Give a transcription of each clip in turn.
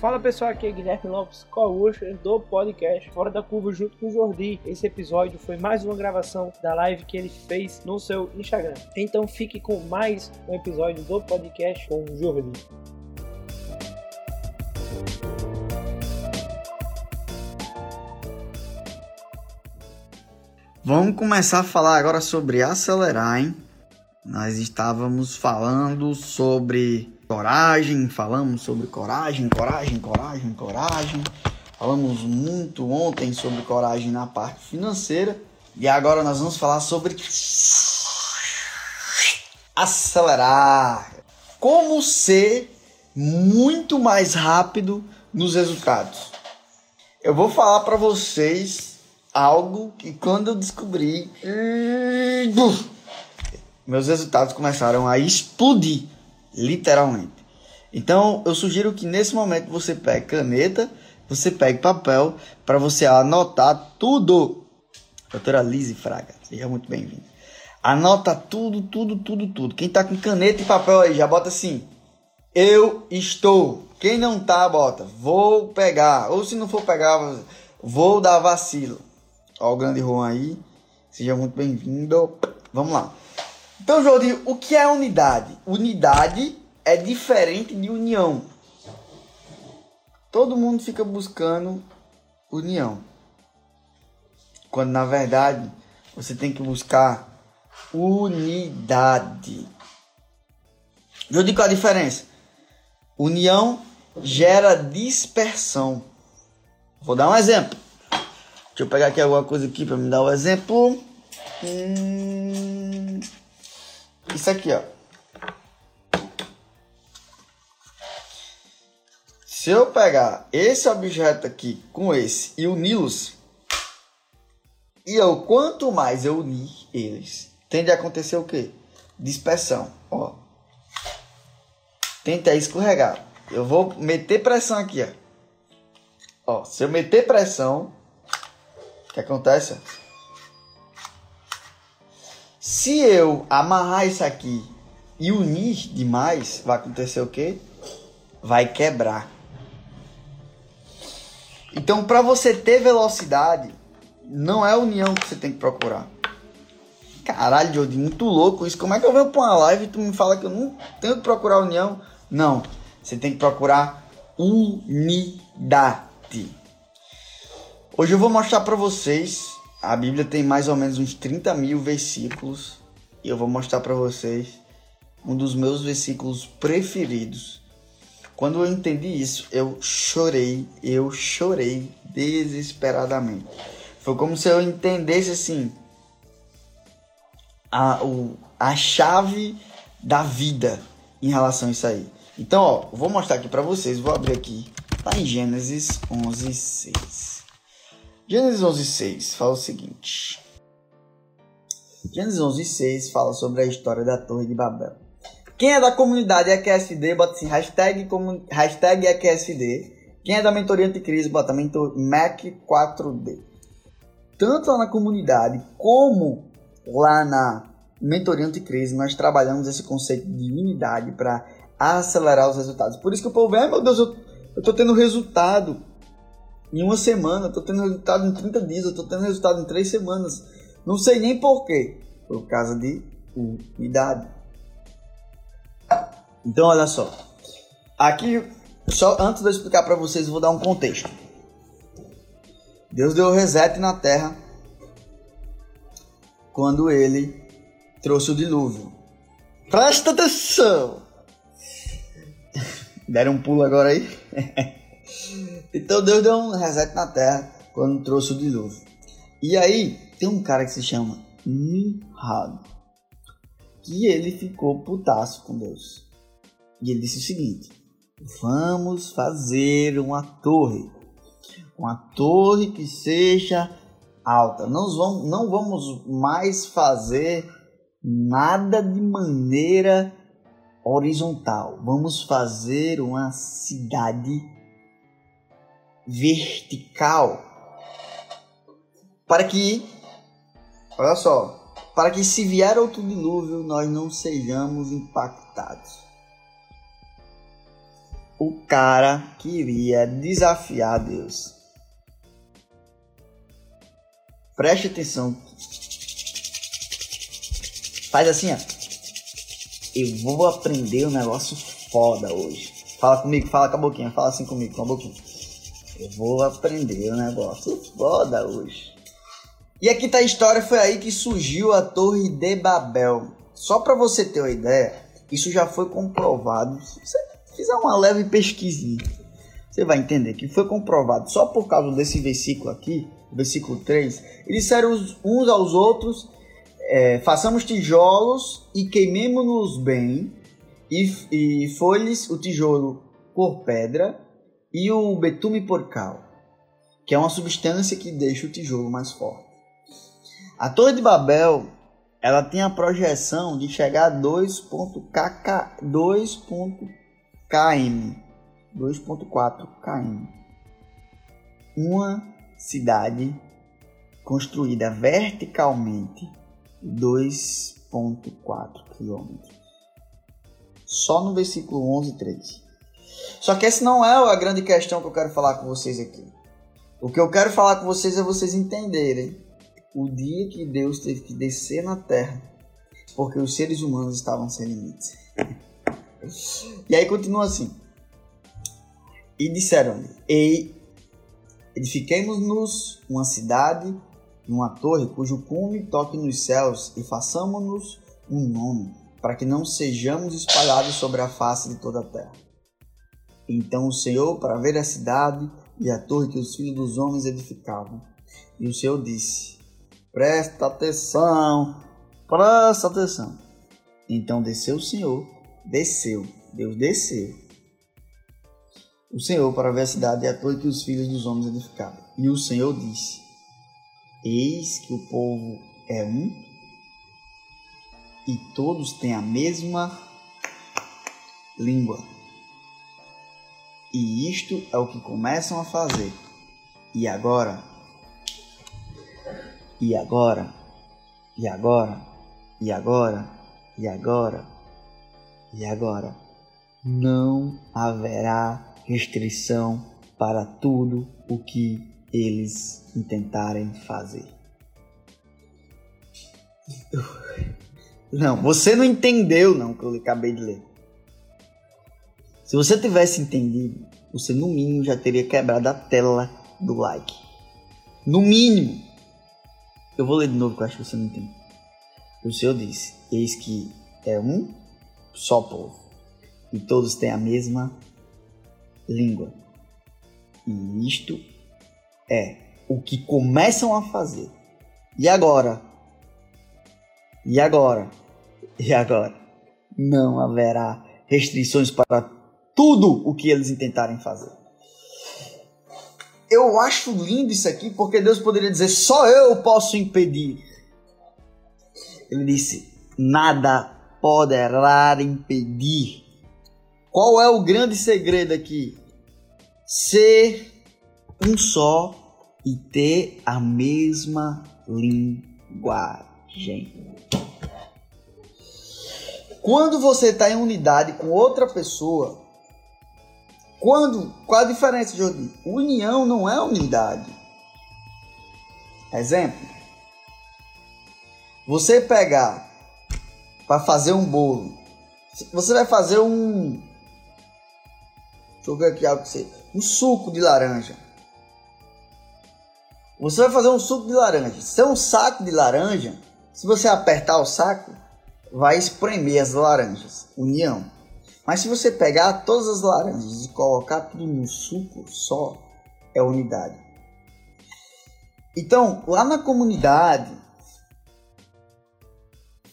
Fala pessoal, aqui é Guilherme Lopes, co-host do podcast Fora da Curva junto com o Jordi. Esse episódio foi mais uma gravação da live que ele fez no seu Instagram. Então fique com mais um episódio do podcast com o Jordi. Vamos começar a falar agora sobre acelerar, hein? Nós estávamos falando sobre coragem, falamos sobre coragem, coragem, coragem, coragem. Falamos muito ontem sobre coragem na parte financeira e agora nós vamos falar sobre acelerar. Como ser muito mais rápido nos resultados. Eu vou falar para vocês algo que quando eu descobri, meus resultados começaram a explodir, literalmente. Então, eu sugiro que nesse momento você pegue caneta, você pegue papel para você anotar tudo. Doutora Lise Fraga, seja muito bem-vinda. Anota tudo, tudo, tudo, tudo. Quem tá com caneta e papel aí, já bota assim: Eu estou. Quem não tá, bota vou pegar. Ou se não for pegar, vou dar vacilo. Ó, o grande Juan aí. Seja muito bem-vindo. Vamos lá. Então, Jordi, o que é unidade? Unidade é diferente de união. Todo mundo fica buscando união. Quando na verdade você tem que buscar unidade. Jordi, qual a diferença? União gera dispersão. Vou dar um exemplo. Deixa eu pegar aqui alguma coisa aqui para me dar um exemplo. Hum... Isso aqui, ó. Se eu pegar esse objeto aqui com esse e uni-los, e eu quanto mais eu unir eles, tende a acontecer o quê? Dispersão, ó. Tenta escorregar. Eu vou meter pressão aqui, ó. Ó, se eu meter pressão, o que acontece? Se eu amarrar isso aqui e unir demais, vai acontecer o quê? Vai quebrar. Então, para você ter velocidade, não é a união que você tem que procurar. Caralho, Jody, muito louco isso. Como é que eu venho pra uma live e tu me fala que eu não tenho que procurar união? Não. Você tem que procurar unidade. Hoje eu vou mostrar para vocês. A Bíblia tem mais ou menos uns 30 mil versículos. E eu vou mostrar para vocês um dos meus versículos preferidos quando eu entendi isso, eu chorei, eu chorei desesperadamente. Foi como se eu entendesse assim a, o, a chave da vida em relação a isso aí. Então, ó, vou mostrar aqui para vocês, vou abrir aqui lá em Gênesis 11:6. Gênesis 11:6 fala o seguinte: Gênesis 11:6 fala sobre a história da Torre de Babel. Quem é da comunidade EQSD, bota assim, hashtag, hashtag EQSD. Quem é da mentoria anticrise, bota mentor, Mac4D. Tanto lá na comunidade como lá na mentoria anticrise, nós trabalhamos esse conceito de unidade para acelerar os resultados. Por isso que o povo vê, meu Deus, eu, eu tô tendo resultado em uma semana, eu tô tendo resultado em 30 dias, eu tô tendo resultado em 3 semanas. Não sei nem porquê. Por causa de unidade. Então, olha só. Aqui, só antes de eu explicar para vocês, eu vou dar um contexto. Deus deu reset na terra quando ele trouxe o dilúvio. Presta atenção! Deram um pulo agora aí? então Deus deu um reset na terra quando trouxe o dilúvio. E aí tem um cara que se chama Nimrod, que ele ficou putaço com Deus. E ele disse o seguinte: Vamos fazer uma torre, uma torre que seja alta. Não vamos, não vamos mais fazer nada de maneira horizontal. Vamos fazer uma cidade vertical para que, olha só, para que se vier outro dilúvio nós não sejamos impactados. O cara queria desafiar Deus. Preste atenção. Faz assim, ó. Eu vou aprender um negócio foda hoje. Fala comigo, fala com a boquinha, fala assim comigo, com a boquinha. Eu vou aprender um negócio foda hoje. E aqui tá a história, foi aí que surgiu a Torre de Babel. Só para você ter uma ideia, isso já foi comprovado. Se você fizer uma leve pesquisinha, você vai entender que foi comprovado só por causa desse versículo aqui, versículo 3. Eles disseram uns aos outros: é, façamos tijolos e queimemos-nos bem, e, e foi-lhes o tijolo por pedra e o betume por cal, que é uma substância que deixa o tijolo mais forte. A Torre de Babel, ela tem a projeção de chegar a 2.km, 2.4 km. Uma cidade construída verticalmente 2.4 km. Só no versículo 11 e 13. Só que essa não é a grande questão que eu quero falar com vocês aqui. O que eu quero falar com vocês é vocês entenderem o dia que Deus teve que descer na terra, porque os seres humanos estavam sem limites. e aí continua assim. E disseram-lhe: Ei, edifiquemos-nos uma cidade, uma torre cujo cume toque nos céus, e façamos-nos um nome, para que não sejamos espalhados sobre a face de toda a terra. Então o Senhor, para ver a cidade e a torre que os filhos dos homens edificavam, e o Senhor disse: Presta atenção, presta atenção. Então desceu o Senhor, desceu, Deus desceu. O Senhor para ver a cidade e a torre que os filhos dos homens edificaram. E o Senhor disse: Eis que o povo é um e todos têm a mesma língua. E isto é o que começam a fazer. E agora e agora? E agora? E agora? E agora? E agora? Não haverá restrição para tudo o que eles intentarem fazer. Não, você não entendeu não que eu acabei de ler. Se você tivesse entendido, você no mínimo já teria quebrado a tela do like. No mínimo. Eu vou ler de novo que eu acho que você não entende. O Senhor disse: Eis que é um só povo, e todos têm a mesma língua. E isto é o que começam a fazer. E agora? E agora? E agora? Não haverá restrições para tudo o que eles intentarem fazer eu acho lindo isso aqui porque Deus poderia dizer: só eu posso impedir. Ele disse: nada poderá impedir. Qual é o grande segredo aqui? Ser um só e ter a mesma linguagem. Quando você está em unidade com outra pessoa, quando, qual a diferença, Jordi? União não é unidade. Exemplo. Você pegar para fazer um bolo. Você vai fazer um Deixa eu ver aqui algo que você, um suco de laranja. Você vai fazer um suco de laranja. Se é um saco de laranja, se você apertar o saco, vai espremer as laranjas. União. Mas se você pegar todas as laranjas e colocar tudo no suco só, é unidade. Então, lá na comunidade,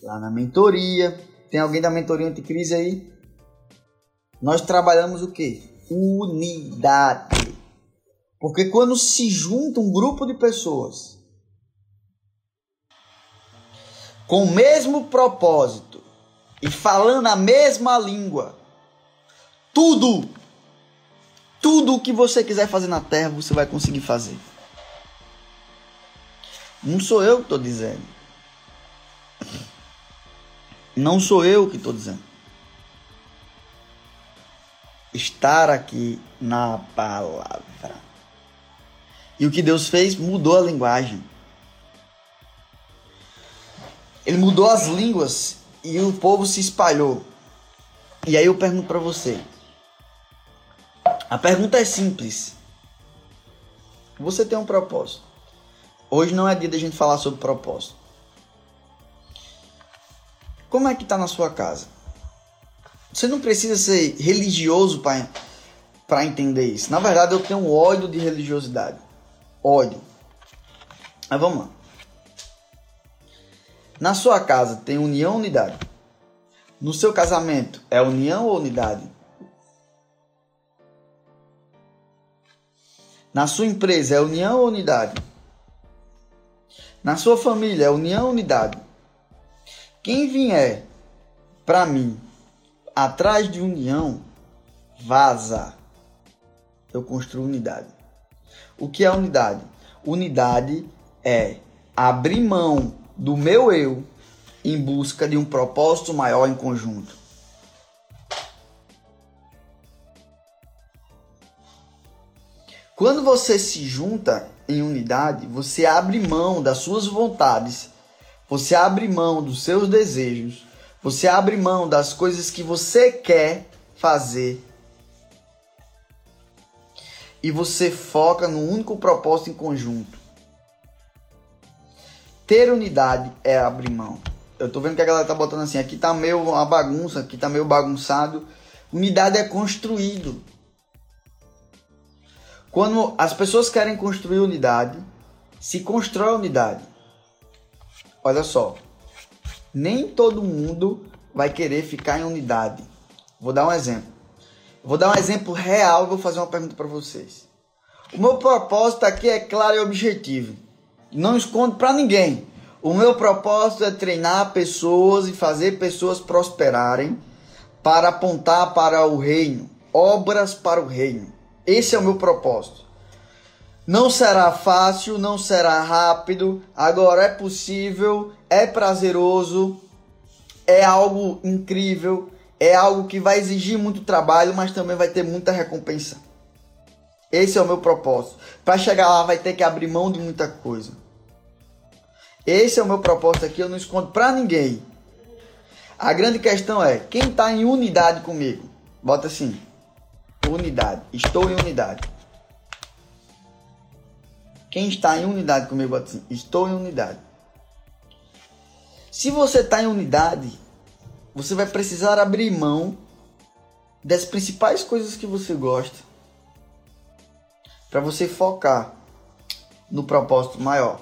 lá na mentoria, tem alguém da mentoria anticrise aí? Nós trabalhamos o que? Unidade. Porque quando se junta um grupo de pessoas com o mesmo propósito e falando a mesma língua, tudo, tudo o que você quiser fazer na terra, você vai conseguir fazer. Não sou eu que estou dizendo. Não sou eu que estou dizendo. Estar aqui na palavra. E o que Deus fez mudou a linguagem. Ele mudou as línguas e o povo se espalhou. E aí eu pergunto para você. A pergunta é simples. Você tem um propósito. Hoje não é dia da gente falar sobre propósito. Como é que tá na sua casa? Você não precisa ser religioso para entender isso. Na verdade, eu tenho ódio de religiosidade. Ódio. Mas vamos lá. Na sua casa tem união ou unidade? No seu casamento é união ou unidade? Na sua empresa é união ou unidade? Na sua família é união ou unidade? Quem vier para mim atrás de união, vaza. Eu construo unidade. O que é unidade? Unidade é abrir mão do meu eu em busca de um propósito maior em conjunto. Quando você se junta em unidade, você abre mão das suas vontades, você abre mão dos seus desejos, você abre mão das coisas que você quer fazer e você foca no único propósito em conjunto. Ter unidade é abrir mão. Eu tô vendo que a galera tá botando assim, aqui tá meio uma bagunça, aqui tá meio bagunçado. Unidade é construído. Quando as pessoas querem construir unidade, se constrói unidade. Olha só, nem todo mundo vai querer ficar em unidade. Vou dar um exemplo. Vou dar um exemplo real e vou fazer uma pergunta para vocês. O meu propósito aqui é claro e objetivo. Não escondo para ninguém. O meu propósito é treinar pessoas e fazer pessoas prosperarem para apontar para o reino, obras para o reino. Esse é o meu propósito. Não será fácil, não será rápido, agora é possível, é prazeroso, é algo incrível, é algo que vai exigir muito trabalho, mas também vai ter muita recompensa. Esse é o meu propósito. Para chegar lá vai ter que abrir mão de muita coisa. Esse é o meu propósito aqui, eu não escondo para ninguém. A grande questão é, quem está em unidade comigo? Bota assim, unidade, estou em unidade. Quem está em unidade comigo, assim, estou em unidade. Se você está em unidade, você vai precisar abrir mão das principais coisas que você gosta para você focar no propósito maior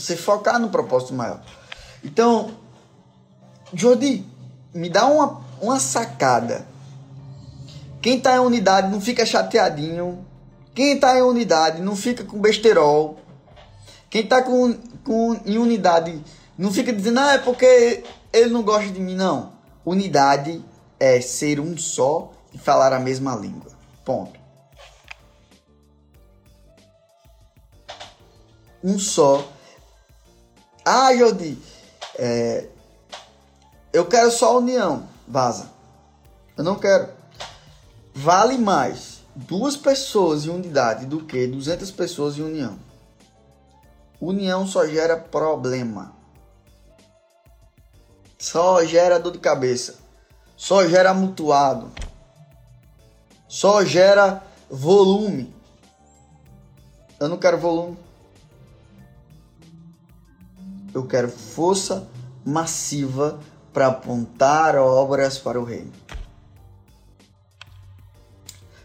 você focar no propósito maior. Então, Jordi, me dá uma, uma sacada. Quem está em unidade não fica chateadinho. Quem está em unidade não fica com besterol. Quem está com, com, em unidade não fica dizendo, ah, é porque ele não gosta de mim. Não. Unidade é ser um só e falar a mesma língua. Ponto. Um só ah, Jodi, é, eu quero só união. Vaza. Eu não quero. Vale mais duas pessoas em unidade do que 200 pessoas em união. União só gera problema. Só gera dor de cabeça. Só gera mutuado. Só gera volume. Eu não quero volume. Eu quero força massiva para apontar obras para o reino?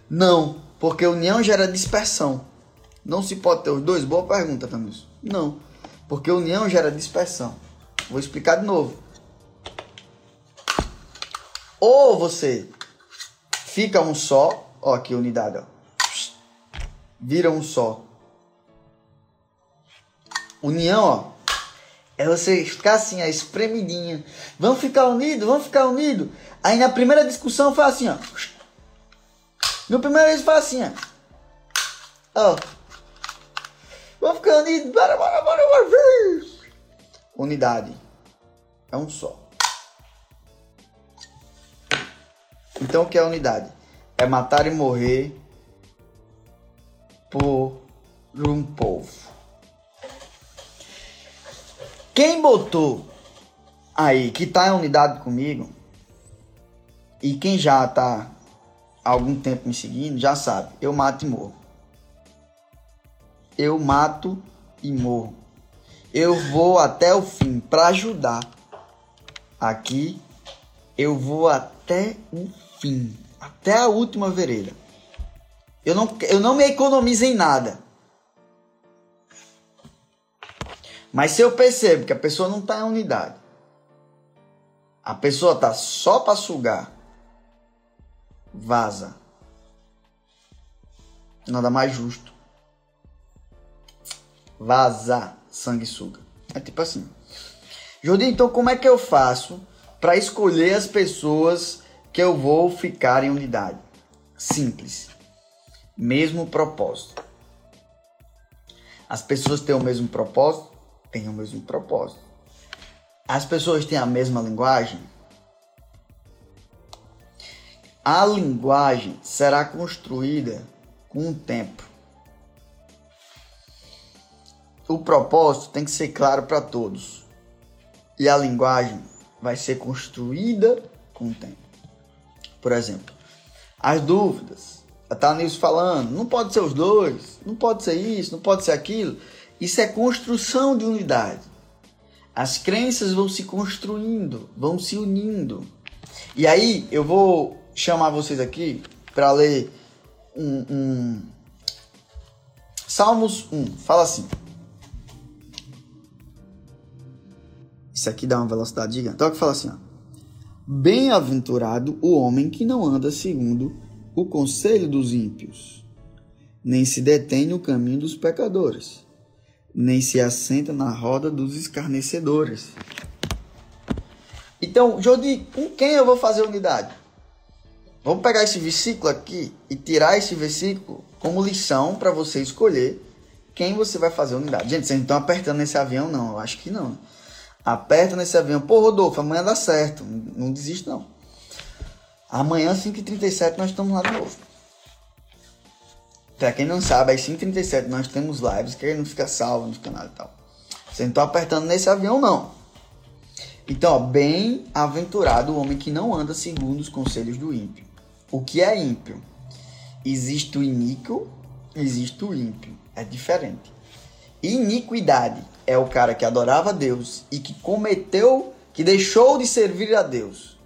Não, porque união gera dispersão. Não se pode ter os dois? Boa pergunta, Tamils. Não, porque união gera dispersão. Vou explicar de novo. Ou você fica um só, ó aqui unidade, ó. Vira um só. União, ó, é você ficar assim, a espremidinha. Vamos ficar unidos, vamos ficar unidos. Aí na primeira discussão foi assim, ó. No primeiro vez foi assim, ó. Vamos ficar unidos. Bora, bora, bora, bora. Unidade. É um só. Então o que é unidade? É matar e morrer por um povo. Quem botou aí que tá em unidade comigo e quem já tá algum tempo me seguindo já sabe, eu mato e morro. Eu mato e morro. Eu vou até o fim para ajudar. Aqui eu vou até o fim, até a última vereda. Eu não, eu não me economizo em nada. Mas se eu percebo que a pessoa não está em unidade, a pessoa está só para sugar, vaza. Nada mais justo. Vaza, sanguessuga. É tipo assim. Jordi, então como é que eu faço para escolher as pessoas que eu vou ficar em unidade? Simples. Mesmo propósito. As pessoas têm o mesmo propósito? têm o mesmo propósito. As pessoas têm a mesma linguagem? A linguagem será construída com o tempo. O propósito tem que ser claro para todos. E a linguagem vai ser construída com o tempo. Por exemplo, as dúvidas. Tá nisso falando, não pode ser os dois, não pode ser isso, não pode ser aquilo. Isso é construção de unidade. As crenças vão se construindo, vão se unindo. E aí eu vou chamar vocês aqui para ler um, um, Salmos 1. Fala assim. Isso aqui dá uma velocidade gigante. Então que fala assim. Bem-aventurado o homem que não anda segundo o conselho dos ímpios, nem se detém no caminho dos pecadores nem se assenta na roda dos escarnecedores. Então, Jodi, com quem eu vou fazer unidade? Vamos pegar esse versículo aqui e tirar esse versículo como lição para você escolher quem você vai fazer unidade. Gente, vocês não estão apertando nesse avião, não. Eu acho que não. Aperta nesse avião. Pô, Rodolfo, amanhã dá certo. Não desiste, não. Amanhã, 5h37, nós estamos lá de novo. Pra quem não sabe, às 5h37 nós temos lives que não fica salvo no canal e tal. Você não tá apertando nesse avião, não. Então, bem-aventurado o homem que não anda segundo os conselhos do ímpio. O que é ímpio? Existe o iníquo, existe o ímpio. É diferente. Iniquidade é o cara que adorava Deus e que cometeu, que deixou de servir a Deus.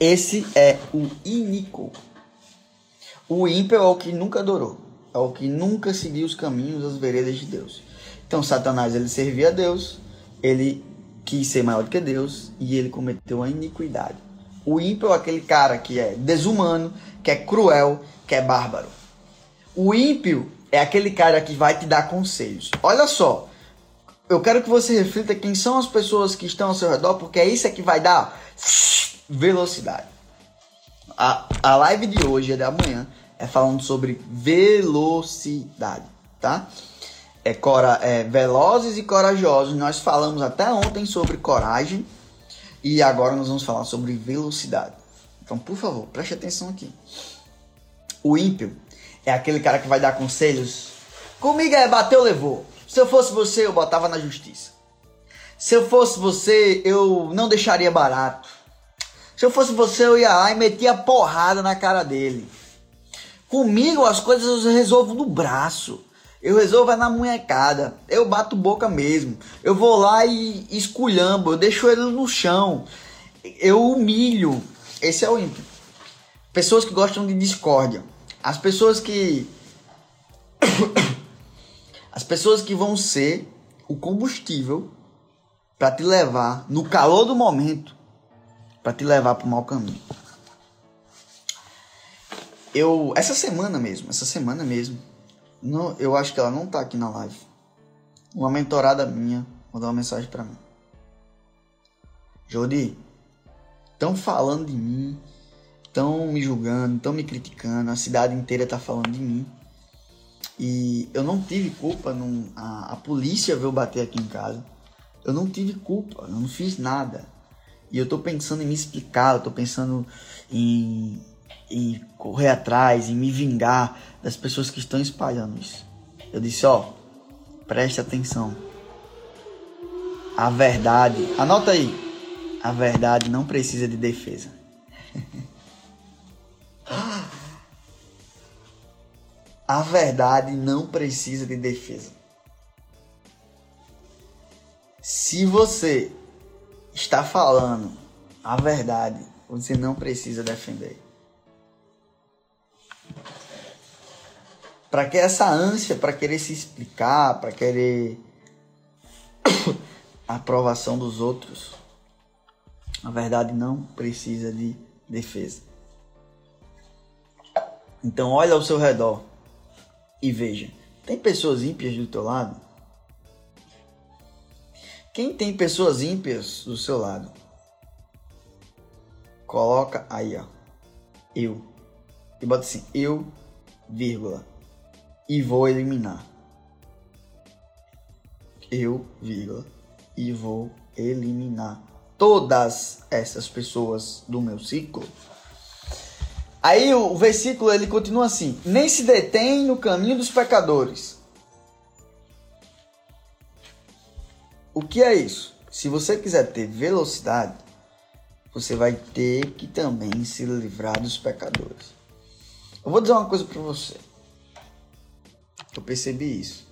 Esse é o iníquo. O ímpio é o que nunca adorou, é o que nunca seguiu os caminhos, as veredas de Deus. Então Satanás ele servia a Deus, ele quis ser maior do que Deus e ele cometeu a iniquidade. O ímpio é aquele cara que é desumano, que é cruel, que é bárbaro. O ímpio é aquele cara que vai te dar conselhos. Olha só, eu quero que você reflita quem são as pessoas que estão ao seu redor, porque é isso que vai dar velocidade. A, a live de hoje é da manhã é falando sobre velocidade, tá? É, cora, é, velozes e corajosos. Nós falamos até ontem sobre coragem e agora nós vamos falar sobre velocidade. Então, por favor, preste atenção aqui. O ímpio é aquele cara que vai dar conselhos. Comigo é bateu, levou. Se eu fosse você, eu botava na justiça. Se eu fosse você, eu não deixaria barato. Se eu fosse você, eu ia lá e metia porrada na cara dele. Comigo as coisas eu resolvo no braço. Eu resolvo é na munhecada. Eu bato boca mesmo. Eu vou lá e esculhambo. Eu deixo ele no chão. Eu humilho. Esse é o ímpio. Pessoas que gostam de discórdia. As pessoas que. As pessoas que vão ser o combustível para te levar no calor do momento para te levar para o mau caminho. Eu essa semana mesmo, essa semana mesmo, eu acho que ela não tá aqui na live. Uma mentorada minha mandou uma mensagem para mim. Jodi, estão falando de mim, estão me julgando, estão me criticando, a cidade inteira tá falando de mim. E eu não tive culpa, não, a, a polícia veio bater aqui em casa. Eu não tive culpa, eu não fiz nada. E eu tô pensando em me explicar, eu tô pensando em, em correr atrás, em me vingar das pessoas que estão espalhando isso. Eu disse, ó, preste atenção. A verdade, anota aí. A verdade não precisa de defesa. A verdade não precisa de defesa. Se você está falando a verdade, você não precisa defender. Para que essa ânsia para querer se explicar, para querer a aprovação dos outros, a verdade não precisa de defesa. Então olha ao seu redor e veja, tem pessoas ímpias do teu lado? Quem tem pessoas ímpias do seu lado? Coloca aí, ó. Eu. E bota assim, eu, vírgula. E vou eliminar. Eu, vírgula. E vou eliminar todas essas pessoas do meu ciclo. Aí o versículo ele continua assim: nem se detém no caminho dos pecadores, O que é isso? Se você quiser ter velocidade, você vai ter que também se livrar dos pecadores. Eu vou dizer uma coisa para você. Eu percebi isso.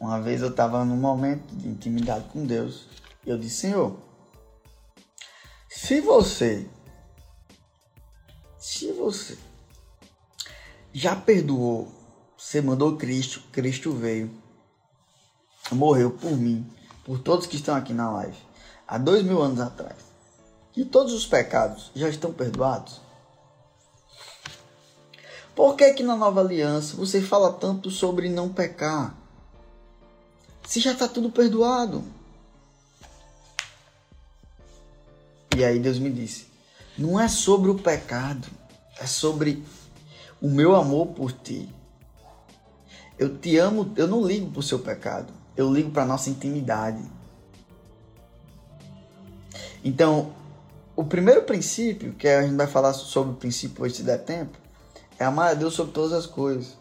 Uma vez eu estava num momento de intimidade com Deus e eu disse: Senhor, se você, se você já perdoou, você mandou Cristo, Cristo veio, morreu por mim, por todos que estão aqui na live, há dois mil anos atrás, e todos os pecados já estão perdoados? Por que que na nova aliança você fala tanto sobre não pecar? Se já está tudo perdoado. E aí Deus me disse: não é sobre o pecado, é sobre o meu amor por ti. Eu te amo, eu não ligo para o seu pecado eu ligo para nossa intimidade. Então, o primeiro princípio, que a gente vai falar sobre o princípio hoje se der tempo, é amar a Deus sobre todas as coisas.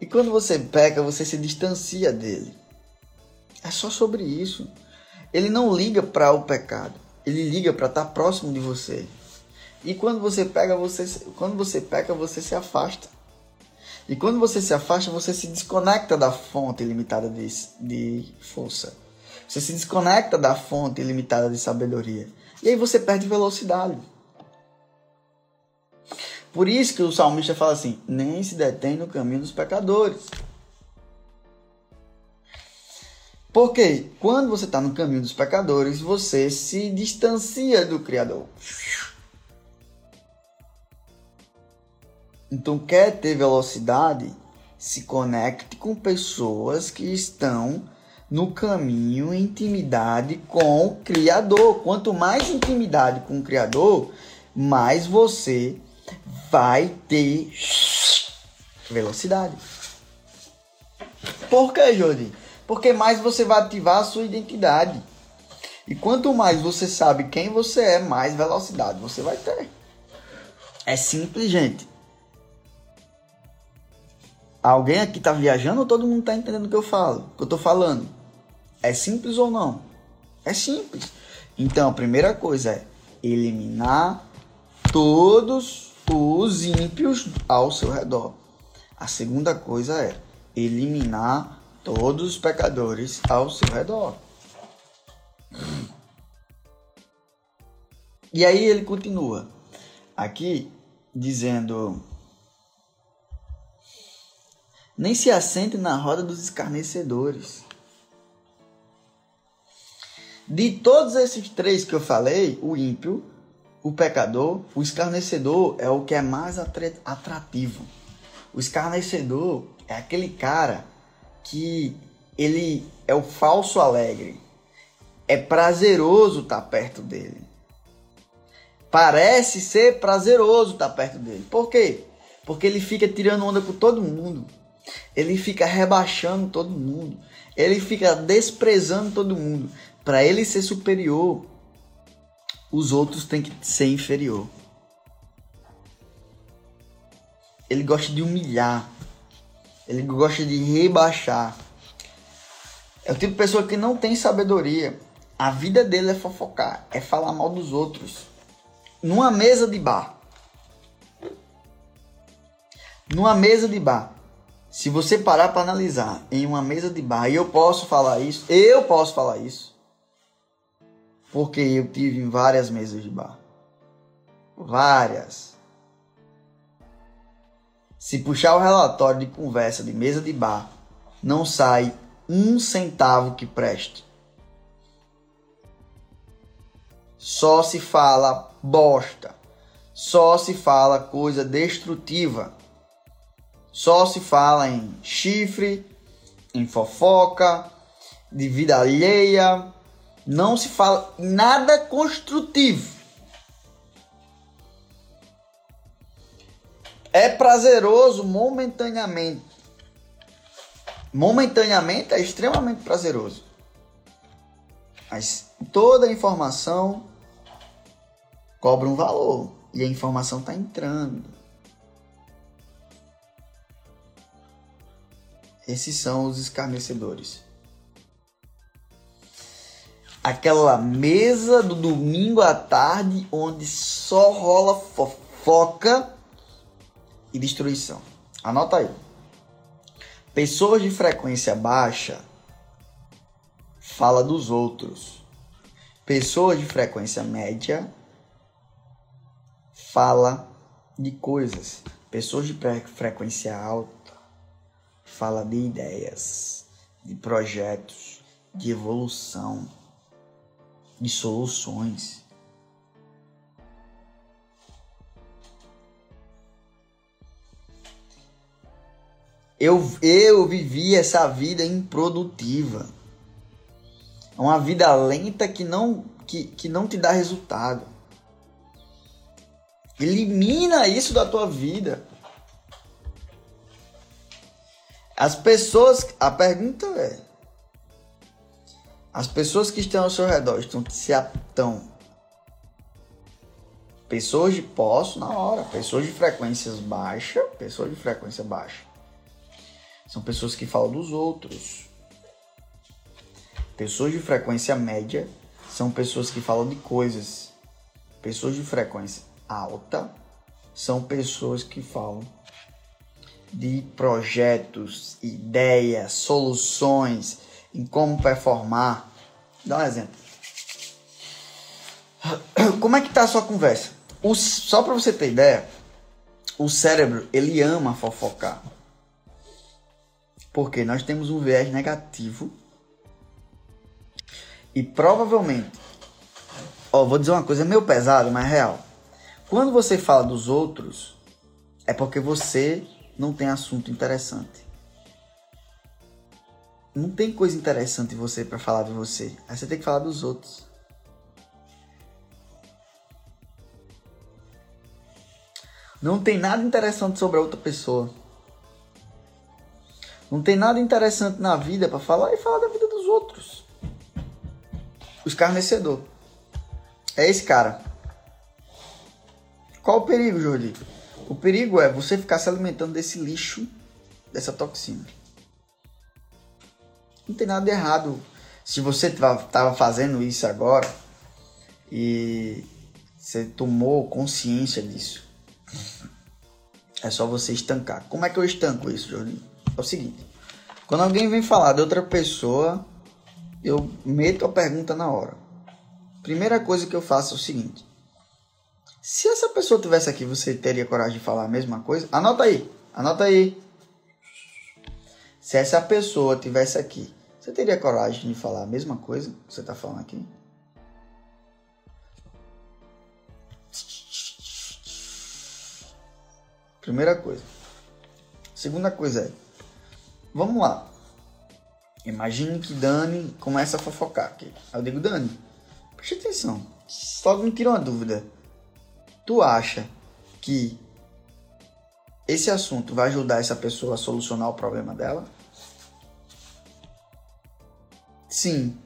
E quando você peca, você se distancia dele. É só sobre isso. Ele não liga para o pecado. Ele liga para estar próximo de você. E quando você pega, você quando você peca, você se afasta. E quando você se afasta, você se desconecta da fonte ilimitada de, de força. Você se desconecta da fonte ilimitada de sabedoria. E aí você perde velocidade. Por isso que o salmista fala assim: nem se detém no caminho dos pecadores. Porque quando você está no caminho dos pecadores, você se distancia do Criador. Então, quer ter velocidade? Se conecte com pessoas que estão no caminho intimidade com o Criador. Quanto mais intimidade com o Criador, mais você vai ter velocidade. Por que, Jordi? Porque mais você vai ativar a sua identidade. E quanto mais você sabe quem você é, mais velocidade você vai ter. É simples, gente. Alguém aqui está viajando ou todo mundo está entendendo o que eu falo? O que eu estou falando? É simples ou não? É simples. Então, a primeira coisa é eliminar todos os ímpios ao seu redor. A segunda coisa é eliminar todos os pecadores ao seu redor. E aí ele continua aqui dizendo: Nem se assente na roda dos escarnecedores. De todos esses três que eu falei, o ímpio, o pecador, o escarnecedor é o que é mais atrativo. O escarnecedor é aquele cara que ele é o falso alegre. É prazeroso estar perto dele. Parece ser prazeroso estar perto dele. Por quê? Porque ele fica tirando onda com todo mundo. Ele fica rebaixando todo mundo. Ele fica desprezando todo mundo. Para ele ser superior, os outros têm que ser inferior. Ele gosta de humilhar. Ele gosta de rebaixar. É o tipo de pessoa que não tem sabedoria. A vida dele é fofocar, é falar mal dos outros numa mesa de bar. Numa mesa de bar. Se você parar para analisar em uma mesa de bar, e eu posso falar isso, eu posso falar isso. Porque eu tive várias mesas de bar. Várias. Se puxar o relatório de conversa de mesa de bar, não sai um centavo que preste. Só se fala bosta. Só se fala coisa destrutiva. Só se fala em chifre, em fofoca, de vida alheia. Não se fala nada construtivo. É prazeroso momentaneamente. Momentaneamente é extremamente prazeroso. Mas toda informação cobra um valor e a informação está entrando. Esses são os escarnecedores. Aquela mesa do domingo à tarde onde só rola fofoca e destruição. Anota aí. Pessoas de frequência baixa fala dos outros. Pessoas de frequência média fala de coisas. Pessoas de frequência alta fala de ideias, de projetos, de evolução, de soluções. Eu, eu vivi essa vida improdutiva. Uma vida lenta que não, que, que não te dá resultado. Elimina isso da tua vida. As pessoas. A pergunta é: as pessoas que estão ao seu redor estão se aptão. Pessoas de poço na hora, pessoas de frequências baixas, pessoas de frequência baixa. São pessoas que falam dos outros. Pessoas de frequência média são pessoas que falam de coisas. Pessoas de frequência alta são pessoas que falam de projetos, ideias, soluções, em como performar. Dá um exemplo. Como é que tá a sua conversa? O, só para você ter ideia, o cérebro ele ama fofocar. Porque nós temos um viés negativo e provavelmente, ó, vou dizer uma coisa meio pesada, mas é real. Quando você fala dos outros, é porque você não tem assunto interessante. Não tem coisa interessante você para falar de você. Aí você tem que falar dos outros. Não tem nada interessante sobre a outra pessoa. Não tem nada interessante na vida para falar e falar da vida dos outros. O escarnecedor. É esse cara. Qual o perigo, Jordi? O perigo é você ficar se alimentando desse lixo, dessa toxina. Não tem nada de errado se você estava fazendo isso agora e você tomou consciência disso. É só você estancar. Como é que eu estanco isso, Jordi? É o seguinte. Quando alguém vem falar de outra pessoa, eu meto a pergunta na hora. Primeira coisa que eu faço é o seguinte. Se essa pessoa tivesse aqui, você teria coragem de falar a mesma coisa? Anota aí. Anota aí. Se essa pessoa tivesse aqui, você teria coragem de falar a mesma coisa que você está falando aqui? Primeira coisa. Segunda coisa é, vamos lá. Imagine que Dani começa a fofocar aqui. Eu digo, Dani, preste atenção. Só me tira uma dúvida. Tu acha que esse assunto vai ajudar essa pessoa a solucionar o problema dela? Sim.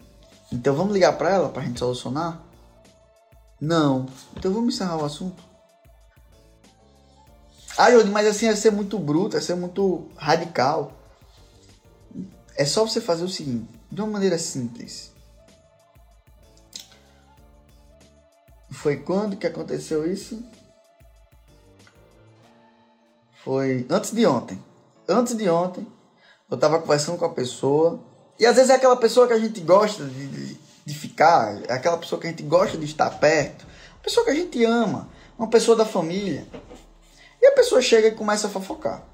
Então vamos ligar para ela para a gente solucionar? Não. Então vamos encerrar o assunto. Ah, Jodi, mas assim é ser muito bruto, é ser muito radical. É só você fazer o seguinte, de uma maneira simples. Foi quando que aconteceu isso? Foi antes de ontem. Antes de ontem, eu tava conversando com a pessoa. E às vezes é aquela pessoa que a gente gosta de, de, de ficar, é aquela pessoa que a gente gosta de estar perto, a pessoa que a gente ama, uma pessoa da família. E a pessoa chega e começa a fofocar.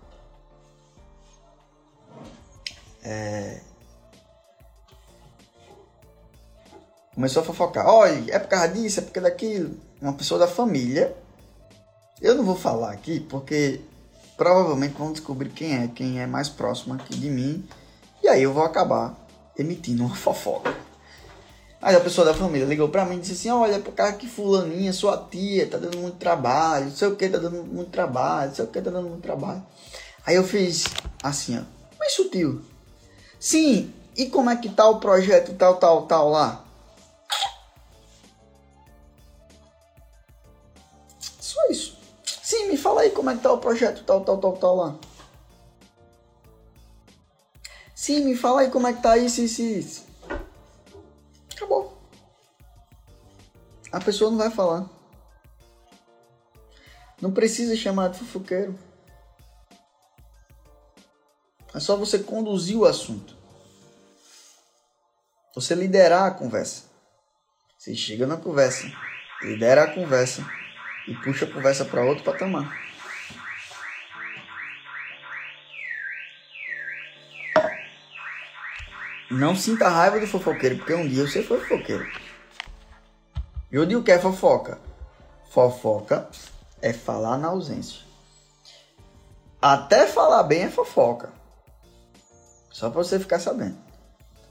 É... Começou a fofocar. Olha, é por causa disso, é por causa daquilo. Uma pessoa da família. Eu não vou falar aqui porque provavelmente vão descobrir quem é, quem é mais próximo aqui de mim. E aí eu vou acabar emitindo uma fofoca. Aí a pessoa da família ligou pra mim e disse assim: Olha, por causa que Fulaninha, sua tia, tá dando muito trabalho, não sei o que, tá dando muito trabalho, não sei o que, tá dando muito trabalho. Aí eu fiz assim, ó, mas sutil. Sim, e como é que tá o projeto tal, tal, tal lá? Fala aí como é que tá o projeto tal, tal, tal, tal lá. Sim, me fala aí como é que tá isso, isso, isso. Acabou. A pessoa não vai falar. Não precisa chamar de fofoqueiro. É só você conduzir o assunto. Você liderar a conversa. Você chega na conversa, lidera a conversa e puxa a conversa para outro patamar. Não sinta raiva do fofoqueiro, porque um dia você foi fofoqueiro. E eu digo que é fofoca. Fofoca é falar na ausência. Até falar bem é fofoca. Só para você ficar sabendo.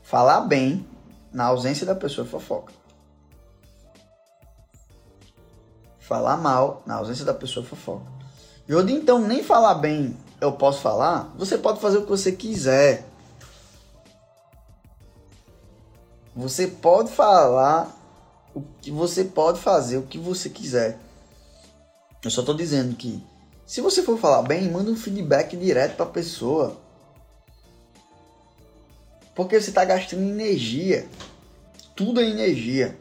Falar bem na ausência da pessoa é fofoca. Falar mal na ausência da pessoa é fofoca. E digo então nem falar bem eu posso falar. Você pode fazer o que você quiser. Você pode falar o que você pode fazer, o que você quiser. Eu só tô dizendo que se você for falar bem, manda um feedback direto para a pessoa. Porque você está gastando energia. Tudo é energia.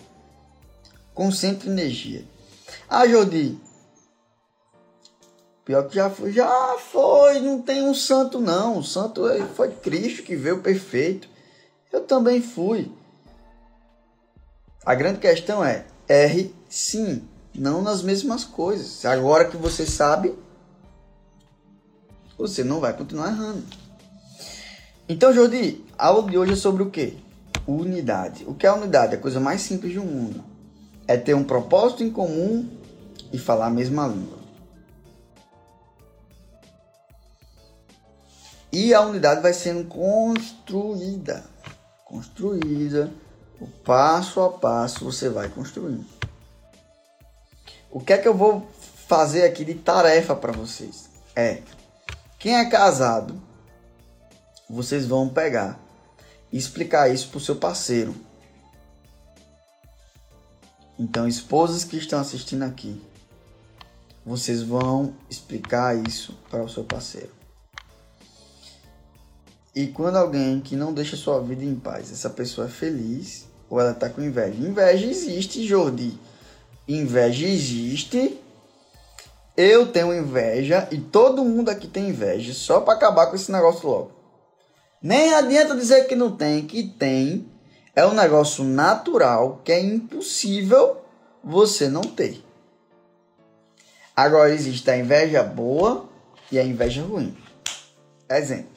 Concentre energia. Ah, Jodi. Pior que já foi. Já foi. Não tem um santo, não. O santo foi Cristo que veio perfeito. Eu também fui. A grande questão é, erre sim, não nas mesmas coisas. Agora que você sabe, você não vai continuar errando. Então, Jordi, a aula de hoje é sobre o quê? Unidade. O que é unidade? É a coisa mais simples do mundo. É ter um propósito em comum e falar a mesma língua. E a unidade vai sendo construída. Construída o passo a passo você vai construindo. O que é que eu vou fazer aqui de tarefa para vocês? É, quem é casado, vocês vão pegar e explicar isso para o seu parceiro. Então, esposas que estão assistindo aqui, vocês vão explicar isso para o seu parceiro. E quando alguém que não deixa sua vida em paz, essa pessoa é feliz, ou ela tá com inveja? Inveja existe, Jordi. Inveja existe. Eu tenho inveja e todo mundo aqui tem inveja, só para acabar com esse negócio logo. Nem adianta dizer que não tem, que tem. É um negócio natural que é impossível você não ter. Agora existe a inveja boa e a inveja ruim. Exemplo.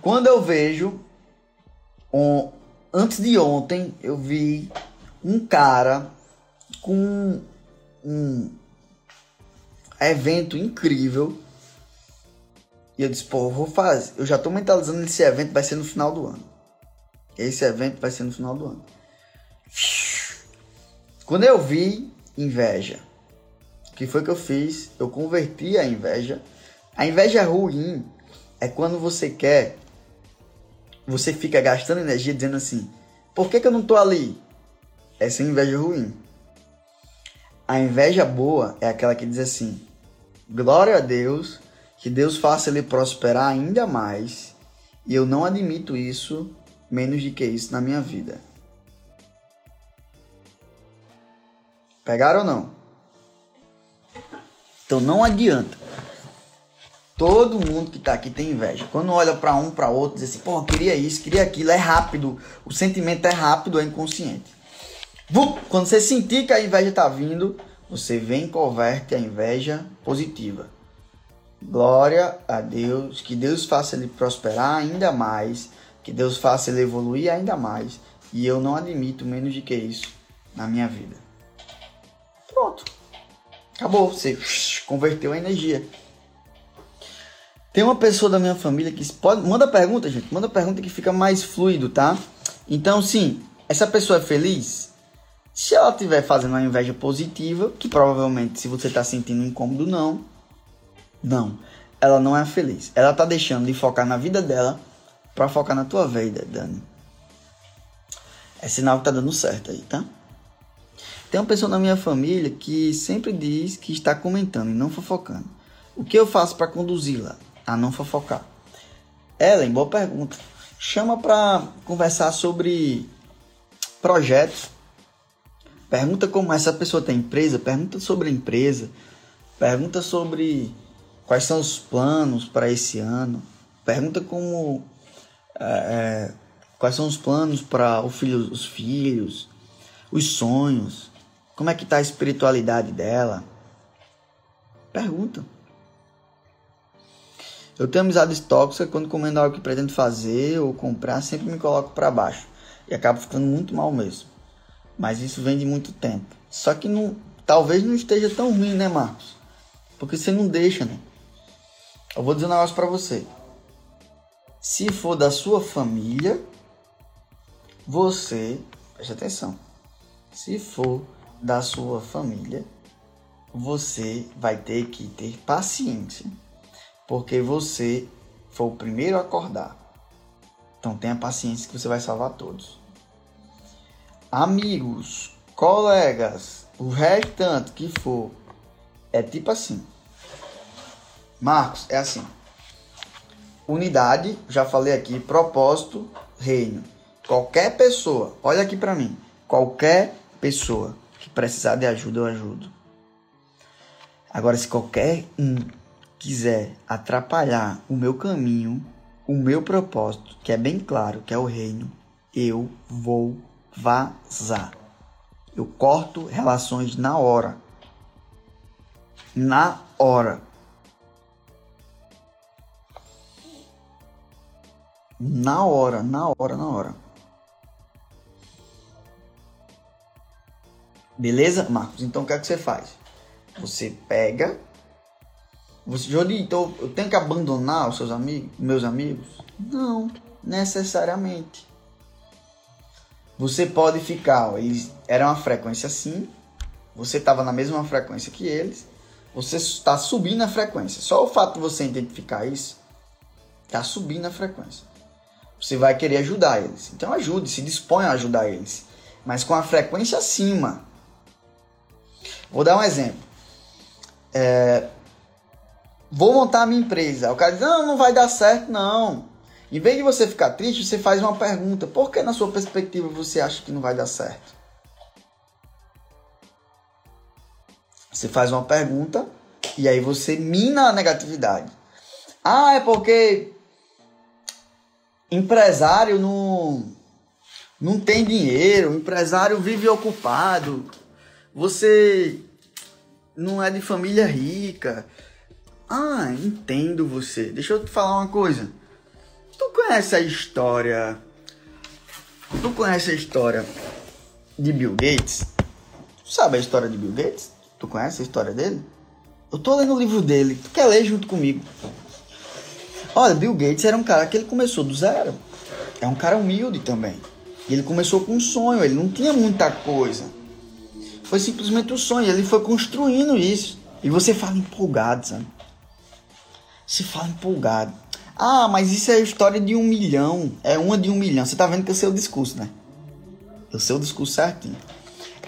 Quando eu vejo um, antes de ontem eu vi um cara com um evento incrível. E eu disse, pô, eu vou fazer. Eu já tô mentalizando esse evento vai ser no final do ano. Esse evento vai ser no final do ano. Quando eu vi inveja, o que foi que eu fiz? Eu converti a inveja. A inveja ruim é quando você quer, você fica gastando energia dizendo assim: por que, que eu não tô ali? Essa é inveja ruim. A inveja boa é aquela que diz assim: glória a Deus, que Deus faça ele prosperar ainda mais, e eu não admito isso, menos de que isso na minha vida. Pegaram ou não? Então não adianta. Todo mundo que está aqui tem inveja. Quando olha para um, para outro, diz assim: pô, queria isso, queria aquilo. É rápido. O sentimento é rápido, é inconsciente. Quando você sentir que a inveja está vindo, você vem e converte a inveja positiva. Glória a Deus, que Deus faça ele prosperar ainda mais, que Deus faça ele evoluir ainda mais. E eu não admito menos de que isso na minha vida. Pronto. Acabou, você converteu a energia. Tem uma pessoa da minha família que pode. Manda pergunta, gente. Manda pergunta que fica mais fluido, tá? Então, sim, essa pessoa é feliz? Se ela estiver fazendo uma inveja positiva, que provavelmente se você está sentindo incômodo, não. Não. Ela não é feliz. Ela está deixando de focar na vida dela para focar na tua vida, Dani. É sinal que tá dando certo aí, tá? Tem uma pessoa na minha família que sempre diz que está comentando e não fofocando. O que eu faço para conduzi-la a não fofocar? Ellen, boa pergunta. Chama para conversar sobre projetos. Pergunta como essa pessoa tem empresa, pergunta sobre a empresa, pergunta sobre quais são os planos para esse ano, pergunta como é, é quais são os planos para filho, os filhos, os sonhos. Como é que tá a espiritualidade dela? Pergunta. Eu tenho amizades tóxicas quando comendo algo que pretendo fazer ou comprar, sempre me coloco para baixo e acabo ficando muito mal mesmo. Mas isso vem de muito tempo. Só que não, talvez não esteja tão ruim, né, Marcos? Porque você não deixa, né? Eu vou dizer um negócio para você. Se for da sua família, você, preste atenção. Se for da sua família, você vai ter que ter paciência, porque você foi o primeiro a acordar. Então tenha paciência que você vai salvar todos. Amigos, colegas, o restante que for, é tipo assim. Marcos, é assim. Unidade, já falei aqui, propósito, reino. Qualquer pessoa, olha aqui para mim, qualquer pessoa que precisar de ajuda, eu ajudo. Agora, se qualquer um quiser atrapalhar o meu caminho, o meu propósito, que é bem claro, que é o reino, eu vou vazar. Eu corto relações na hora. Na hora. Na hora, na hora, na hora. Beleza, Marcos? Então o que é que você faz? Você pega. Você, Jolie, então eu tenho que abandonar os seus amigos, meus amigos? Não, necessariamente. Você pode ficar, eles eram uma frequência assim, você estava na mesma frequência que eles, você está subindo a frequência. Só o fato de você identificar isso, está subindo a frequência. Você vai querer ajudar eles. Então ajude, se dispõe a ajudar eles. Mas com a frequência acima. Vou dar um exemplo. É, vou montar a minha empresa. O cara diz: Não, não vai dar certo, não. Em vez de você ficar triste, você faz uma pergunta: Por que, na sua perspectiva, você acha que não vai dar certo? Você faz uma pergunta e aí você mina a negatividade. Ah, é porque empresário não, não tem dinheiro, empresário vive ocupado, você não é de família rica. Ah, entendo você. Deixa eu te falar uma coisa. Tu conhece a história. Tu conhece a história de Bill Gates? Tu sabe a história de Bill Gates? Tu conhece a história dele? Eu tô lendo o livro dele. Tu quer ler junto comigo? Olha, Bill Gates era um cara que ele começou do zero. É um cara humilde também. Ele começou com um sonho, ele não tinha muita coisa. Foi simplesmente um sonho, ele foi construindo isso. E você fala empolgado, sabe? Você fala empolgado. Ah, mas isso é a história de um milhão. É uma de um milhão. Você tá vendo que eu sei o discurso, né? Eu sei o discurso certinho.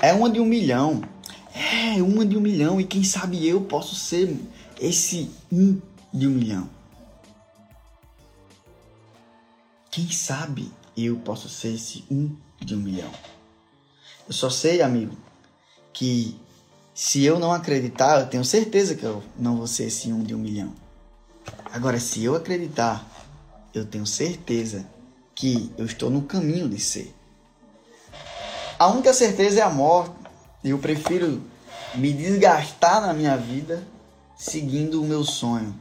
É uma de um milhão. É, uma de um milhão. E quem sabe eu posso ser esse um de um milhão. Quem sabe eu posso ser esse um de um milhão? Eu só sei, amigo, que se eu não acreditar, eu tenho certeza que eu não vou ser esse um de um milhão. Agora, se eu acreditar, eu tenho certeza que eu estou no caminho de ser. A única certeza é a morte. E eu prefiro me desgastar na minha vida seguindo o meu sonho.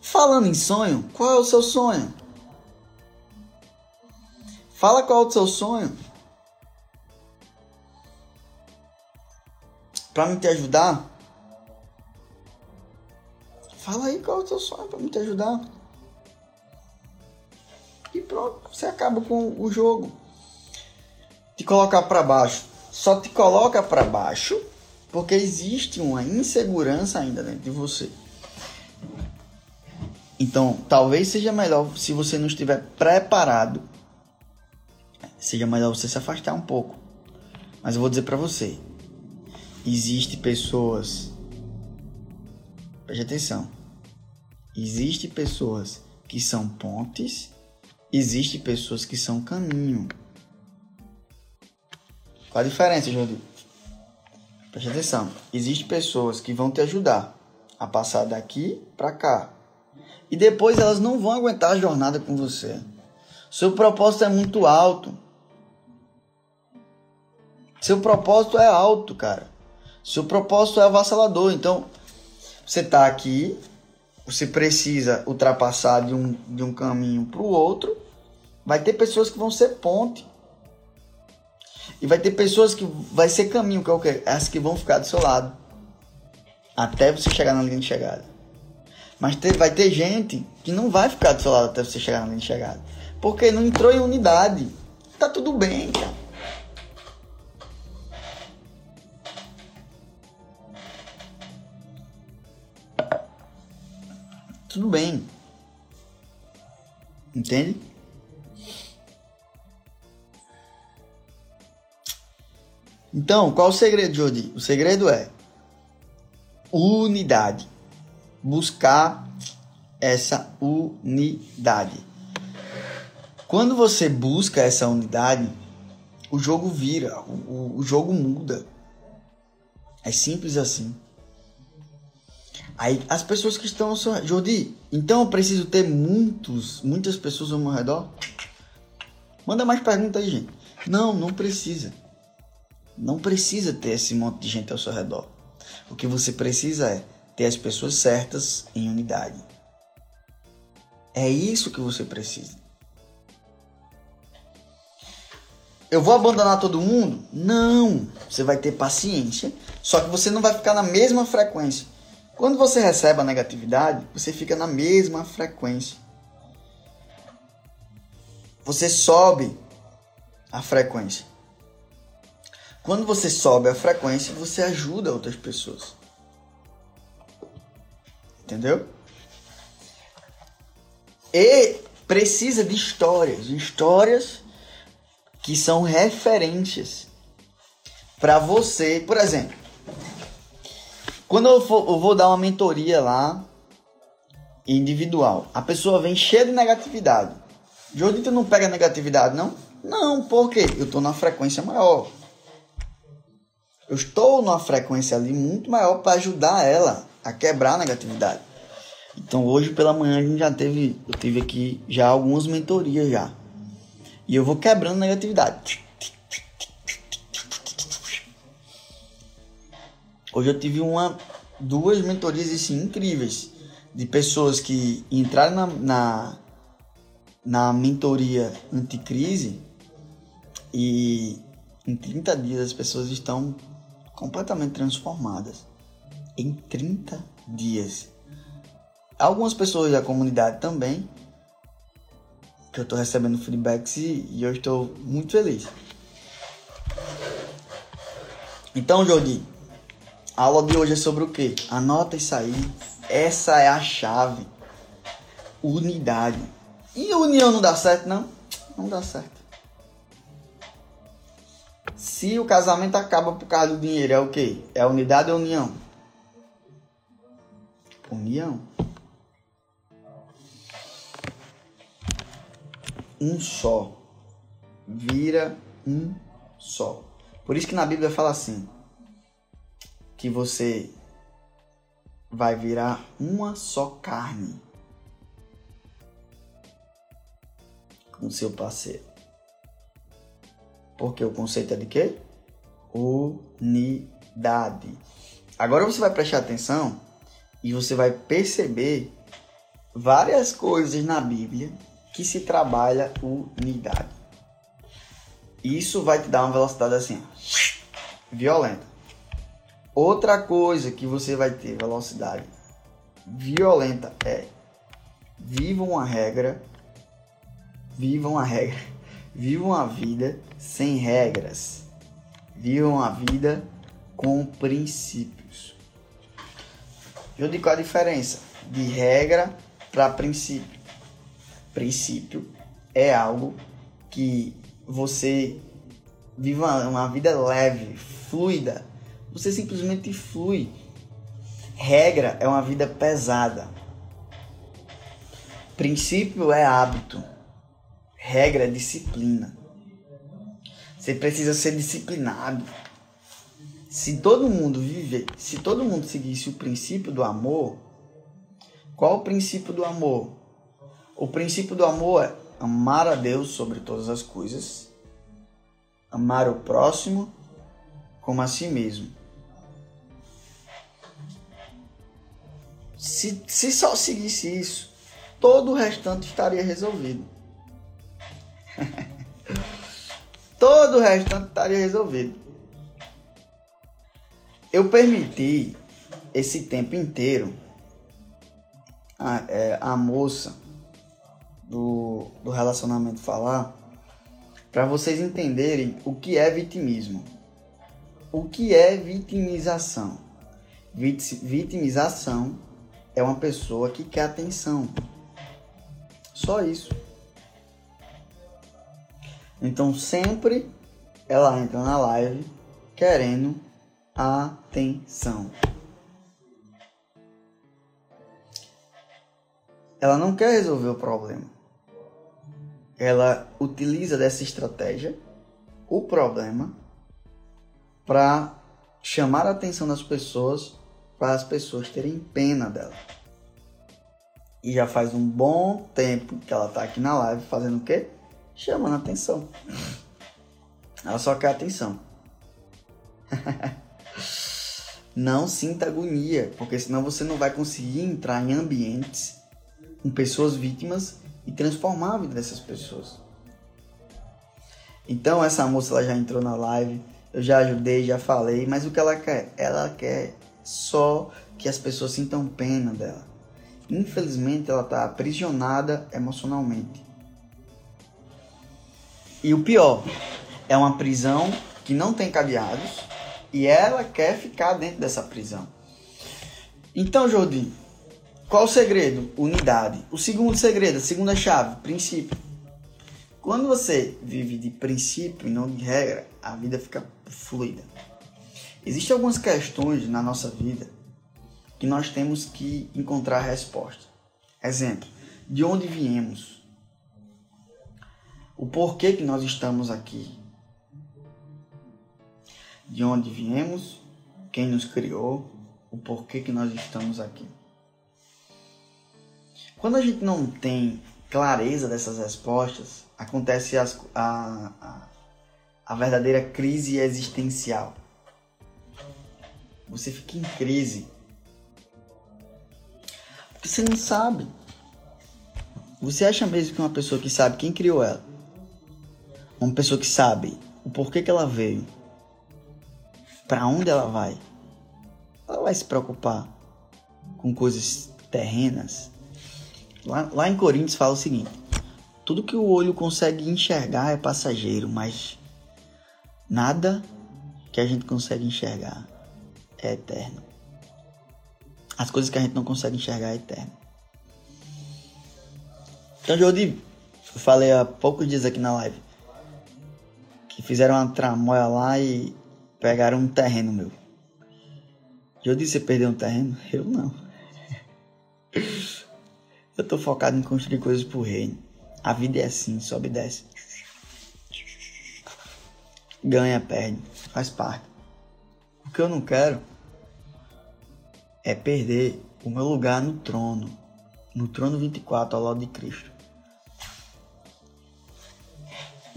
Falando em sonho, qual é o seu sonho? Fala qual é o seu sonho. Para me te ajudar. Fala aí qual é o seu sonho para me te ajudar. E pronto, você acaba com o jogo. Te colocar para baixo. Só te coloca para baixo porque existe uma insegurança ainda dentro de você. Então, talvez seja melhor se você não estiver preparado seja melhor você se afastar um pouco. Mas eu vou dizer para você, existe pessoas Preste atenção. Existe pessoas que são pontes, existe pessoas que são caminho. Qual a diferença, Jordi? Preste atenção. Existe pessoas que vão te ajudar a passar daqui para cá. E depois elas não vão aguentar a jornada com você. Seu propósito é muito alto. Seu propósito é alto, cara. Seu propósito é avassalador. Então, você está aqui, você precisa ultrapassar de um, de um caminho para o outro. Vai ter pessoas que vão ser ponte. E vai ter pessoas que vai ser caminho, que é o quê? As que vão ficar do seu lado. Até você chegar na linha de chegada. Mas ter, vai ter gente que não vai ficar do seu lado até você chegar na linha de chegada. Porque não entrou em unidade. Tá tudo bem, cara. Tudo bem. Entende? Então, qual o segredo, Jodi? O segredo é unidade. Buscar essa unidade. Quando você busca essa unidade, o jogo vira, o, o jogo muda. É simples assim. Aí as pessoas que estão ao seu. Jordi, então eu preciso ter muitos, muitas pessoas ao meu redor? Manda mais perguntas aí, gente. Não, não precisa. Não precisa ter esse monte de gente ao seu redor. O que você precisa é ter as pessoas certas em unidade. É isso que você precisa. Eu vou abandonar todo mundo? Não. Você vai ter paciência, só que você não vai ficar na mesma frequência. Quando você recebe a negatividade, você fica na mesma frequência. Você sobe a frequência. Quando você sobe a frequência, você ajuda outras pessoas. Entendeu? E precisa de histórias, histórias que são referências para você. Por exemplo, quando eu, for, eu vou dar uma mentoria lá, individual, a pessoa vem cheia de negatividade. Jordi, tu não pega negatividade, não? Não, porque eu tô na frequência maior. Eu estou numa frequência ali muito maior para ajudar ela a quebrar a negatividade. Então hoje pela manhã a gente já teve, eu tive aqui já algumas mentorias já. E eu vou quebrando negatividade. Hoje eu tive uma, duas mentorias assim, incríveis de pessoas que entraram na, na, na mentoria anticrise e em 30 dias as pessoas estão completamente transformadas. Em 30 dias. Algumas pessoas da comunidade também, que eu estou recebendo feedbacks e, e eu estou muito feliz. Então, Jordi, a aula de hoje é sobre o que? Anota isso aí. Essa é a chave. Unidade. E união não dá certo, não? Não dá certo. Se o casamento acaba por causa do dinheiro, é o quê? É unidade ou união? União. Um só. Vira um só. Por isso que na Bíblia fala assim: que você vai virar uma só carne com seu parceiro. Porque o conceito é de quê? Unidade. Agora você vai prestar atenção e você vai perceber várias coisas na Bíblia que se trabalha unidade. Isso vai te dar uma velocidade assim, violenta. Outra coisa que você vai ter velocidade violenta é vivam a regra, vivam a regra, vivam a vida sem regras, vivam a vida com princípios. Eu digo a diferença de regra para princípio. Princípio é algo que você viva uma vida leve, fluida, você simplesmente flui. Regra é uma vida pesada. Princípio é hábito. Regra é disciplina. Você precisa ser disciplinado. Se todo mundo viver, se todo mundo seguisse o princípio do amor, qual o princípio do amor? O princípio do amor é amar a Deus sobre todas as coisas, amar o próximo como a si mesmo. Se, se só seguisse isso, todo o restante estaria resolvido. todo o restante estaria resolvido. Eu permiti esse tempo inteiro a, é, a moça do, do relacionamento falar para vocês entenderem o que é vitimismo. O que é vitimização? Vitimização é uma pessoa que quer atenção. Só isso. Então sempre ela entra na live querendo atenção. Ela não quer resolver o problema. Ela utiliza dessa estratégia, o problema, para chamar a atenção das pessoas para as pessoas terem pena dela. E já faz um bom tempo que ela tá aqui na live fazendo o quê? Chamando atenção. Ela só quer atenção. não sinta agonia, porque senão você não vai conseguir entrar em ambientes com pessoas vítimas e transformar a vida dessas pessoas. Então essa moça ela já entrou na live, eu já ajudei, já falei, mas o que ela quer? Ela quer só que as pessoas sintam pena dela. Infelizmente, ela está aprisionada emocionalmente. E o pior, é uma prisão que não tem cadeados e ela quer ficar dentro dessa prisão. Então, Jordi, qual o segredo? Unidade. O segundo segredo, a segunda chave, princípio. Quando você vive de princípio e não de regra, a vida fica fluida. Existem algumas questões na nossa vida que nós temos que encontrar resposta. Exemplo, de onde viemos? O porquê que nós estamos aqui? de onde viemos, quem nos criou, o porquê que nós estamos aqui. Quando a gente não tem clareza dessas respostas, acontece as, a, a, a verdadeira crise existencial. Você fica em crise. Porque você não sabe. Você acha mesmo que uma pessoa que sabe quem criou ela, uma pessoa que sabe o porquê que ela veio, para onde ela vai, ela vai se preocupar com coisas terrenas? Lá, lá em Coríntios fala o seguinte: tudo que o olho consegue enxergar é passageiro, mas nada que a gente consegue enxergar é eterno. As coisas que a gente não consegue enxergar é eterno. Então, Jordi, eu falei há poucos dias aqui na live que fizeram uma tramóia lá e pegaram um terreno meu. Jordi, você perdeu um terreno? Eu não. Eu tô focado em construir coisas pro reino. A vida é assim, sobe e desce. Ganha, perde, faz parte. O que eu não quero é perder o meu lugar no trono, no trono 24 ao lado de Cristo.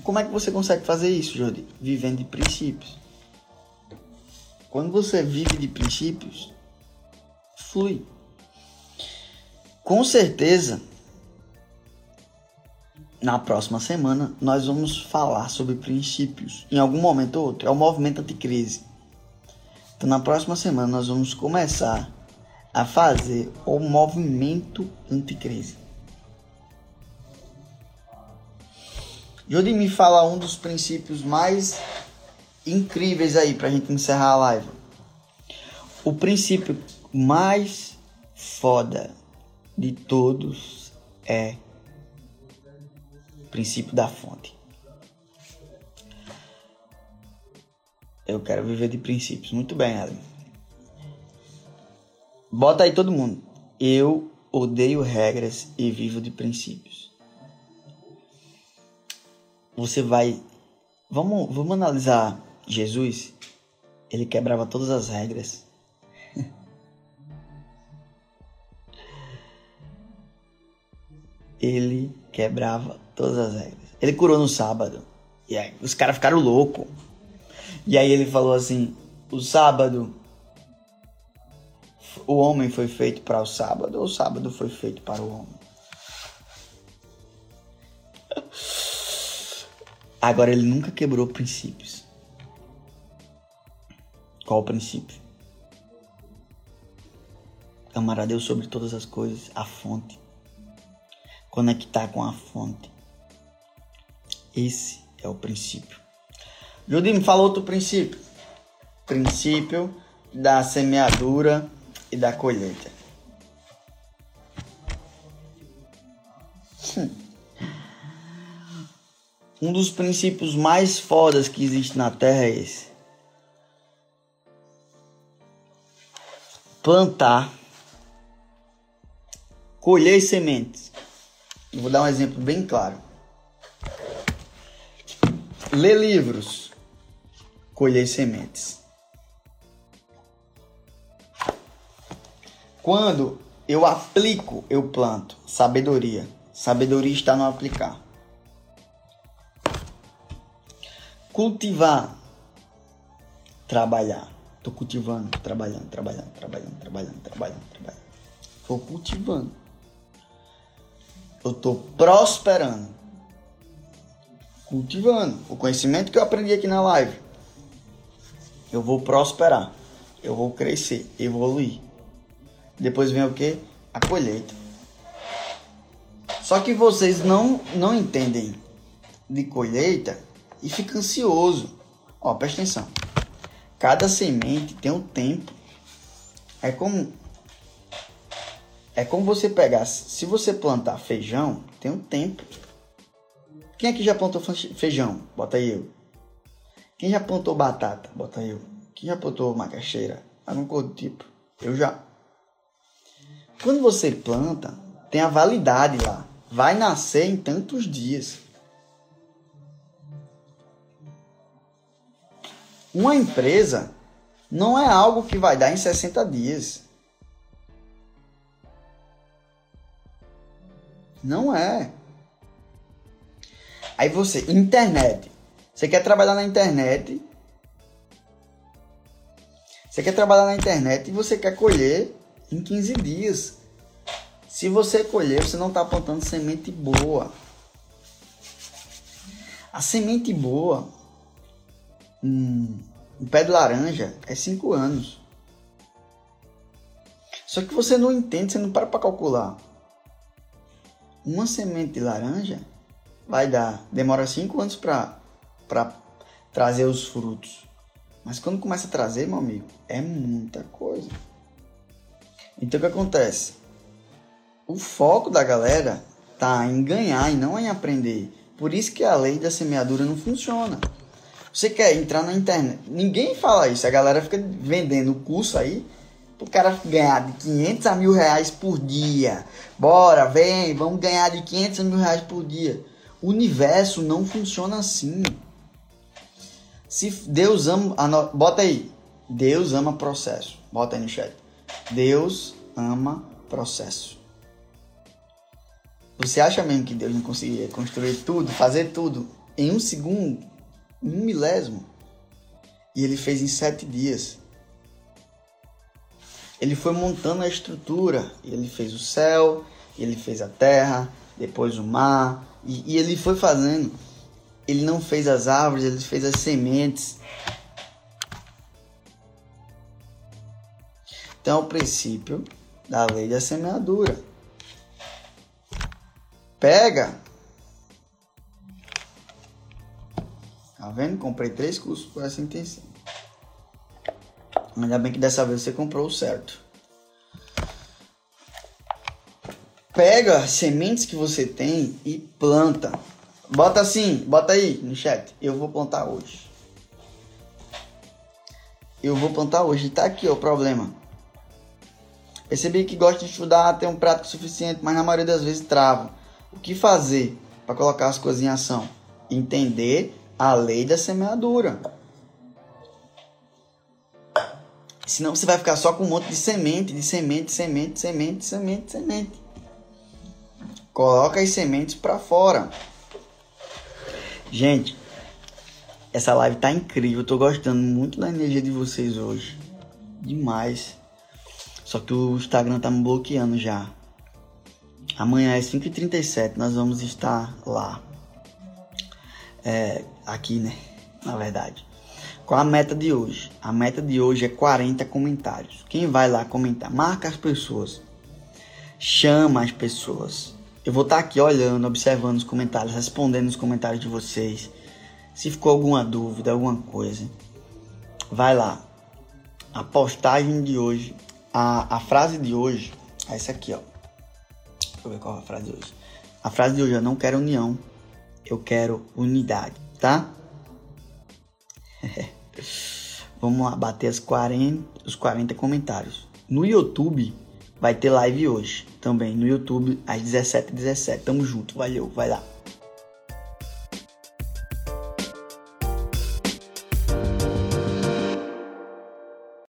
Como é que você consegue fazer isso, Jordi? Vivendo de princípios. Quando você vive de princípios, flui. Com certeza, na próxima semana nós vamos falar sobre princípios. Em algum momento ou outro, é o movimento anticrise. Então, na próxima semana nós vamos começar a fazer o movimento anticrise. Me fala um dos princípios mais incríveis aí para a gente encerrar a live. O princípio mais foda de todos é o princípio da fonte. Eu quero viver de princípios. Muito bem, Alan. Bota aí todo mundo. Eu odeio regras e vivo de princípios. Você vai. Vamos, vamos analisar Jesus. Ele quebrava todas as regras ele quebrava todas as regras. Ele curou no sábado. E aí os caras ficaram loucos. E aí ele falou assim: o sábado. O homem foi feito para o sábado, ou o sábado foi feito para o homem? Agora ele nunca quebrou princípios. Qual o princípio? Amar a Deus sobre todas as coisas, a fonte conectar com a fonte. Esse é o princípio. Judy me falou outro princípio. Princípio da semeadura e da colheita. Hum. Um dos princípios mais fodas que existe na Terra é esse. Plantar, colher sementes vou dar um exemplo bem claro. Ler livros, colher sementes. Quando eu aplico, eu planto. Sabedoria. Sabedoria está no aplicar. Cultivar. Trabalhar. Estou cultivando, trabalhando, trabalhando, trabalhando, trabalhando, trabalhando, trabalhando. Estou cultivando eu estou prosperando, cultivando o conhecimento que eu aprendi aqui na live. Eu vou prosperar, eu vou crescer, evoluir. Depois vem o que? A colheita. Só que vocês não, não entendem de colheita e ficam ansioso. Ó, presta atenção. Cada semente tem um tempo. É como é como você pegar, se você plantar feijão, tem um tempo. Quem aqui já plantou feijão? Bota aí eu. Quem já plantou batata? Bota eu. Quem já plantou macaxeira? Algum coisa do tipo? Eu já. Quando você planta, tem a validade lá. Vai nascer em tantos dias. Uma empresa não é algo que vai dar em 60 dias. Não é. Aí você, internet. Você quer trabalhar na internet. Você quer trabalhar na internet e você quer colher em 15 dias. Se você colher, você não está plantando semente boa. A semente boa, um, um pé de laranja, é 5 anos. Só que você não entende, você não para para calcular. Uma semente de laranja vai dar, demora 5 anos para trazer os frutos. Mas quando começa a trazer, meu amigo, é muita coisa. Então o que acontece? O foco da galera tá em ganhar e não em aprender. Por isso que a lei da semeadura não funciona. Você quer entrar na internet, ninguém fala isso. A galera fica vendendo o curso aí o cara ganhar de 500 a mil reais por dia. Bora, vem, vamos ganhar de 500 a mil reais por dia. O universo não funciona assim. Se Deus ama. Bota aí. Deus ama processo. Bota aí no chat. Deus ama processo. Você acha mesmo que Deus não conseguia construir tudo, fazer tudo em um segundo, um milésimo? E ele fez em sete dias. Ele foi montando a estrutura. Ele fez o céu, ele fez a terra, depois o mar, e, e ele foi fazendo. Ele não fez as árvores, ele fez as sementes. Então, o princípio da lei da semeadura. Pega. Tá vendo? Comprei três cursos por essa intenção. Ainda bem que dessa vez você comprou o certo. Pega as sementes que você tem e planta. Bota assim, bota aí no chat. Eu vou plantar hoje. Eu vou plantar hoje. Tá aqui ó, o problema. Percebi que gosta de estudar, tem um prato suficiente, mas na maioria das vezes trava. O que fazer para colocar as coisas em ação? Entender a lei da semeadura. Senão você vai ficar só com um monte de semente, de semente, semente, semente, semente, semente. Coloca as sementes para fora. Gente, essa live tá incrível. Eu tô gostando muito da energia de vocês hoje. Demais. Só que o Instagram tá me bloqueando já. Amanhã é 5h37, nós vamos estar lá. É, aqui, né? Na verdade. Qual a meta de hoje? A meta de hoje é 40 comentários. Quem vai lá comentar? Marca as pessoas. Chama as pessoas. Eu vou estar aqui olhando, observando os comentários, respondendo os comentários de vocês. Se ficou alguma dúvida, alguma coisa, vai lá. A postagem de hoje a, a frase de hoje é essa aqui, ó. Deixa eu ver qual é a frase de hoje. A frase de hoje é: não quero união, eu quero unidade, tá? Vamos lá, bater as 40, os 40 comentários. No YouTube vai ter live hoje também. No YouTube às 17h17. 17. Tamo junto, valeu, vai lá.